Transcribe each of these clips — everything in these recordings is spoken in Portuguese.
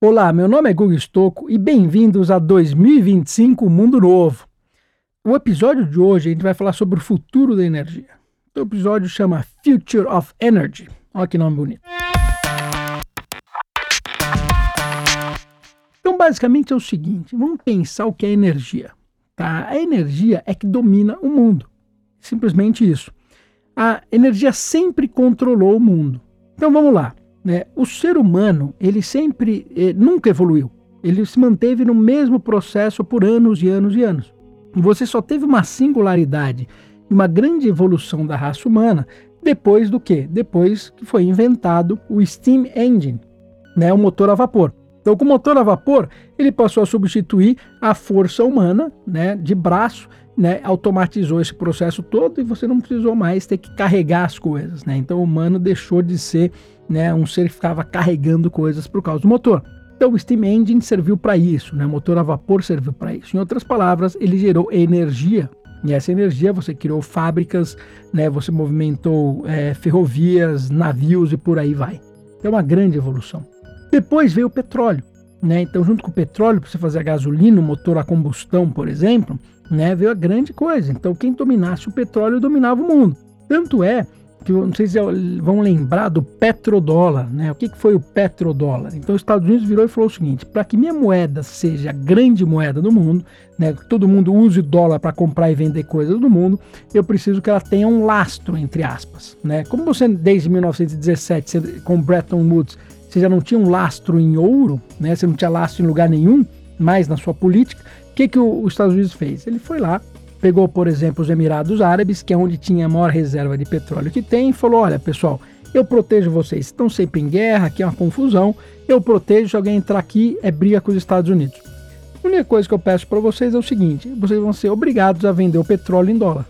Olá, meu nome é Gugu Stocco e bem-vindos a 2025 Mundo Novo. O episódio de hoje a gente vai falar sobre o futuro da energia. O episódio chama Future of Energy. Olha que nome bonito. Então, basicamente é o seguinte: vamos pensar o que é energia. Tá? A energia é que domina o mundo. Simplesmente isso. A energia sempre controlou o mundo. Então vamos lá. Né? O ser humano, ele sempre, eh, nunca evoluiu. Ele se manteve no mesmo processo por anos e anos e anos. Você só teve uma singularidade e uma grande evolução da raça humana depois do que? Depois que foi inventado o steam engine, né? o motor a vapor. Então, com o motor a vapor, ele passou a substituir a força humana né, de braço né, automatizou esse processo todo e você não precisou mais ter que carregar as coisas. Né? Então o humano deixou de ser né, um ser que ficava carregando coisas por causa do motor. Então o Steam Engine serviu para isso, né? o motor a vapor serviu para isso. Em outras palavras, ele gerou energia. E essa energia você criou fábricas, né? você movimentou é, ferrovias, navios e por aí vai. É uma grande evolução. Depois veio o petróleo. Né? Então, junto com o petróleo, para você fazer a gasolina, o motor a combustão, por exemplo, né, veio a grande coisa. Então, quem dominasse o petróleo dominava o mundo. Tanto é que, não sei se vão lembrar do petrodólar, né? O que, que foi o petrodólar? Então, os Estados Unidos virou e falou o seguinte: para que minha moeda seja a grande moeda do mundo, né, que todo mundo use dólar para comprar e vender coisas do mundo, eu preciso que ela tenha um lastro, entre aspas. Né? Como você, desde 1917, com Bretton Woods, você já não tinha um lastro em ouro, né? Você não tinha lastro em lugar nenhum, mais na sua política que, que o, os Estados Unidos fez? Ele foi lá, pegou, por exemplo, os Emirados Árabes, que é onde tinha a maior reserva de petróleo que tem, e falou: olha, pessoal, eu protejo vocês, estão sempre em guerra, aqui é uma confusão, eu protejo, se alguém entrar aqui, é briga com os Estados Unidos. A única coisa que eu peço para vocês é o seguinte: vocês vão ser obrigados a vender o petróleo em dólar.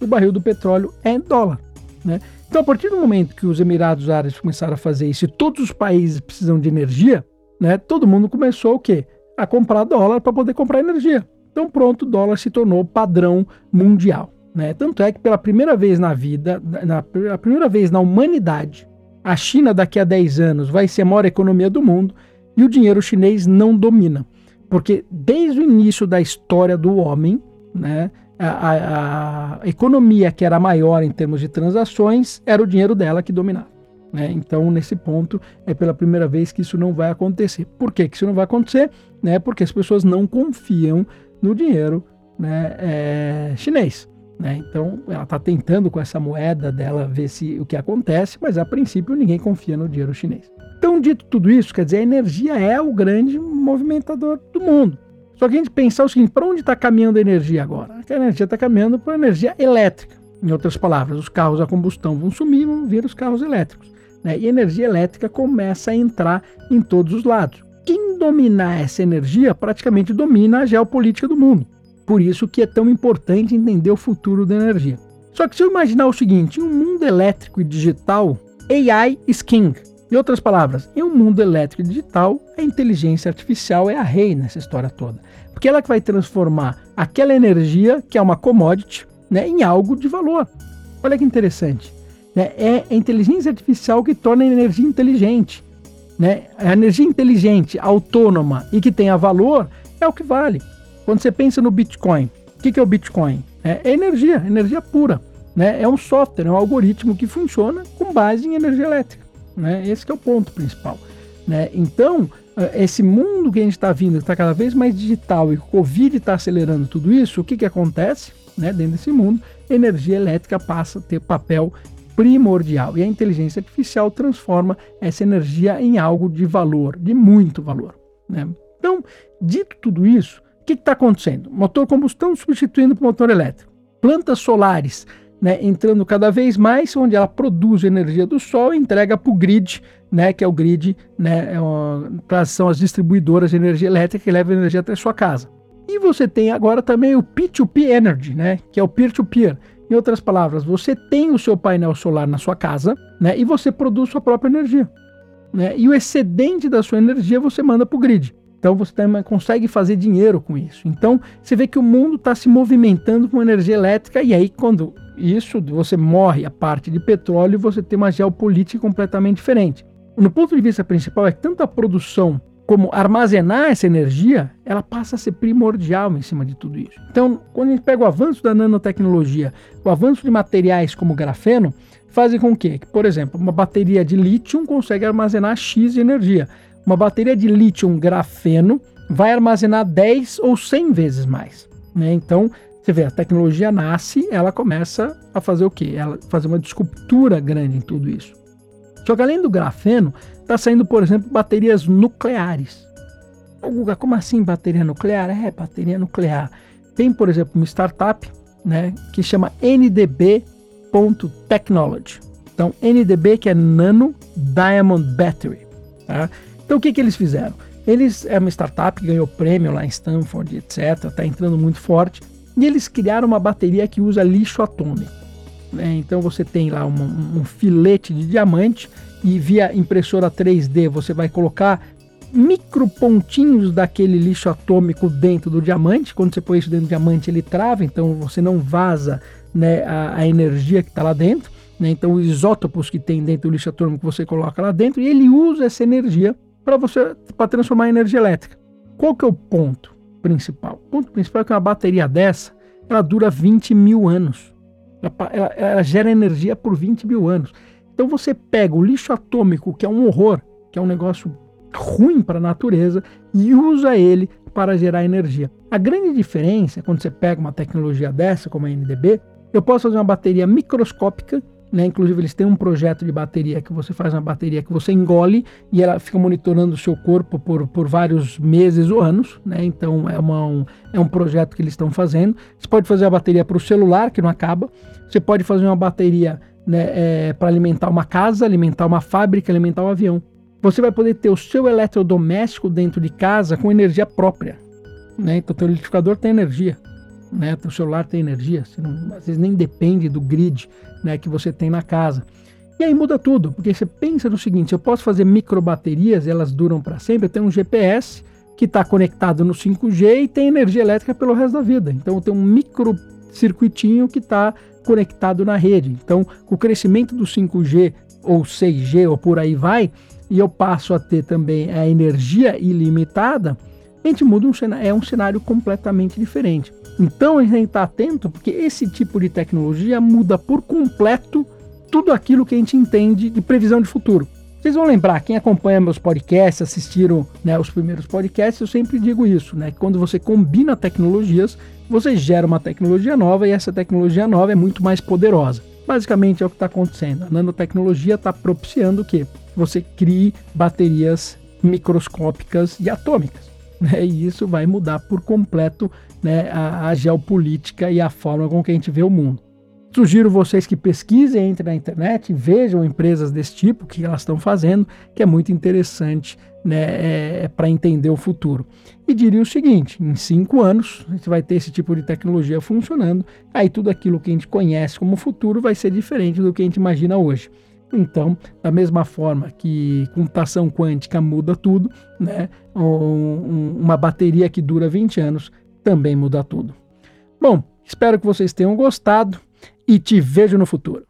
O barril do petróleo é em dólar. Né? Então, a partir do momento que os Emirados Árabes começaram a fazer isso e todos os países precisam de energia, né, todo mundo começou o quê? a comprar dólar para poder comprar energia. Então, pronto, o dólar se tornou padrão mundial. Né? Tanto é que pela primeira vez na vida, na, pela primeira vez na humanidade, a China daqui a 10 anos vai ser a maior economia do mundo e o dinheiro chinês não domina. Porque desde o início da história do homem, né, a, a, a economia que era maior em termos de transações era o dinheiro dela que dominava. Né? Então, nesse ponto, é pela primeira vez que isso não vai acontecer. Por que, isso não vai acontecer? Né? Porque as pessoas não confiam no dinheiro né, é, chinês. Né? Então, ela está tentando com essa moeda dela ver se o que acontece, mas a princípio ninguém confia no dinheiro chinês. Então, dito tudo isso, quer dizer, a energia é o grande movimentador do mundo. Só que a gente pensar o seguinte: para onde está caminhando a energia agora? A energia está caminhando para a energia elétrica. Em outras palavras, os carros a combustão vão sumir, vão vir os carros elétricos. Né? E energia elétrica começa a entrar em todos os lados. Quem dominar essa energia praticamente domina a geopolítica do mundo. Por isso que é tão importante entender o futuro da energia. Só que se eu imaginar o seguinte, em um mundo elétrico e digital, AI is king. Em outras palavras, em um mundo elétrico e digital, a inteligência artificial é a rei nessa história toda. Porque ela que vai transformar aquela energia, que é uma commodity, né, em algo de valor. Olha que interessante. Né? É a inteligência artificial que torna a energia inteligente. Né? A energia inteligente, autônoma e que tenha valor é o que vale. Quando você pensa no Bitcoin, o que, que é o Bitcoin? É energia, energia pura. Né? É um software, é um algoritmo que funciona com base em energia elétrica. Né? Esse é o ponto principal. Né? Então, eh, esse mundo que a gente está vindo, está cada vez mais digital e o Covid está acelerando tudo isso, o que, que acontece? Né? Dentro desse mundo, energia elétrica passa a ter papel primordial. E a inteligência artificial transforma essa energia em algo de valor, de muito valor. Né? Então, dito tudo isso, o que está acontecendo? Motor combustão substituindo por motor elétrico. Plantas solares né, entrando cada vez mais, onde ela produz energia do sol e entrega para o grid, né, que é o grid, né, é são as distribuidoras de energia elétrica que levam energia até sua casa. E você tem agora também o P2P Energy, né, que é o peer-to-peer, -peer, em outras palavras, você tem o seu painel solar na sua casa né, e você produz sua própria energia. Né, e o excedente da sua energia você manda para o grid. Então você também consegue fazer dinheiro com isso. Então você vê que o mundo está se movimentando com energia elétrica e aí quando isso você morre a parte de petróleo, você tem uma geopolítica completamente diferente. No ponto de vista principal é tanto a produção como armazenar essa energia, ela passa a ser primordial em cima de tudo isso. Então, quando a gente pega o avanço da nanotecnologia, o avanço de materiais como grafeno, fazem com que, por exemplo, uma bateria de lítio consegue armazenar X de energia. Uma bateria de lítio grafeno vai armazenar 10 ou 100 vezes mais. Né? Então, você vê, a tecnologia nasce, ela começa a fazer o quê? Ela fazer uma descultura grande em tudo isso. Só que além do grafeno, está saindo, por exemplo, baterias nucleares. Guga, como assim bateria nuclear? É, bateria nuclear. Tem, por exemplo, uma startup né, que chama NDB Technology. Então, NDB que é Nano Diamond Battery. Tá? Então, o que, que eles fizeram? Eles é uma startup que ganhou prêmio lá em Stanford, etc. Está entrando muito forte. E eles criaram uma bateria que usa lixo atômico. Né? Então, você tem lá um, um filete de diamante e via impressora 3D você vai colocar micro pontinhos daquele lixo atômico dentro do diamante. Quando você põe isso dentro do diamante, ele trava, então você não vaza né, a, a energia que está lá dentro. Né? Então, os isótopos que tem dentro do lixo atômico você coloca lá dentro e ele usa essa energia para você para transformar em energia elétrica. Qual que é o ponto principal? O ponto principal é que uma bateria dessa ela dura 20 mil anos. Ela, ela, gera energia por 20 mil anos. Então você pega o lixo atômico, que é um horror, que é um negócio ruim para a natureza, e usa ele para gerar energia. A grande diferença, quando você pega uma tecnologia dessa, como a NDB, eu posso fazer uma bateria microscópica, né? inclusive eles têm um projeto de bateria que você faz uma bateria que você engole e ela fica monitorando o seu corpo por, por vários meses ou anos. Né? Então é, uma, um, é um projeto que eles estão fazendo. Você pode fazer a bateria para o celular, que não acaba. Você pode fazer uma bateria né, é, para alimentar uma casa, alimentar uma fábrica, alimentar um avião. Você vai poder ter o seu eletrodoméstico dentro de casa com energia própria. Né? Então, o teu liquidificador tem energia né? O celular tem energia, não, às vezes nem depende do grid né, que você tem na casa. E aí muda tudo, porque você pensa no seguinte: eu posso fazer micro baterias, elas duram para sempre. Eu tenho um GPS que está conectado no 5G e tem energia elétrica pelo resto da vida. Então eu tenho um micro circuitinho que está conectado na rede. Então, com o crescimento do 5G ou 6G ou por aí vai, e eu passo a ter também a energia ilimitada, a gente muda um cenário, é um cenário completamente diferente. Então a gente tem que estar atento, porque esse tipo de tecnologia muda por completo tudo aquilo que a gente entende de previsão de futuro. Vocês vão lembrar, quem acompanha meus podcasts, assistiram né, os primeiros podcasts, eu sempre digo isso, né? Que quando você combina tecnologias, você gera uma tecnologia nova e essa tecnologia nova é muito mais poderosa. Basicamente é o que está acontecendo. A nanotecnologia está propiciando o quê? Você crie baterias microscópicas e atômicas. Né? E isso vai mudar por completo né, a, a, geopolítica e a forma com que a gente vê o mundo. Sugiro vocês que pesquisem, entrem na internet, vejam empresas desse tipo, que elas estão fazendo, que é muito interessante né, é, é para entender o futuro. E diria o seguinte: em cinco anos, a gente vai ter esse tipo de tecnologia funcionando, aí tudo aquilo que a gente conhece como futuro vai ser diferente do que a gente imagina hoje. Então, da mesma forma que computação quântica muda tudo, né, um, uma bateria que dura 20 anos também muda tudo. Bom, espero que vocês tenham gostado e te vejo no futuro.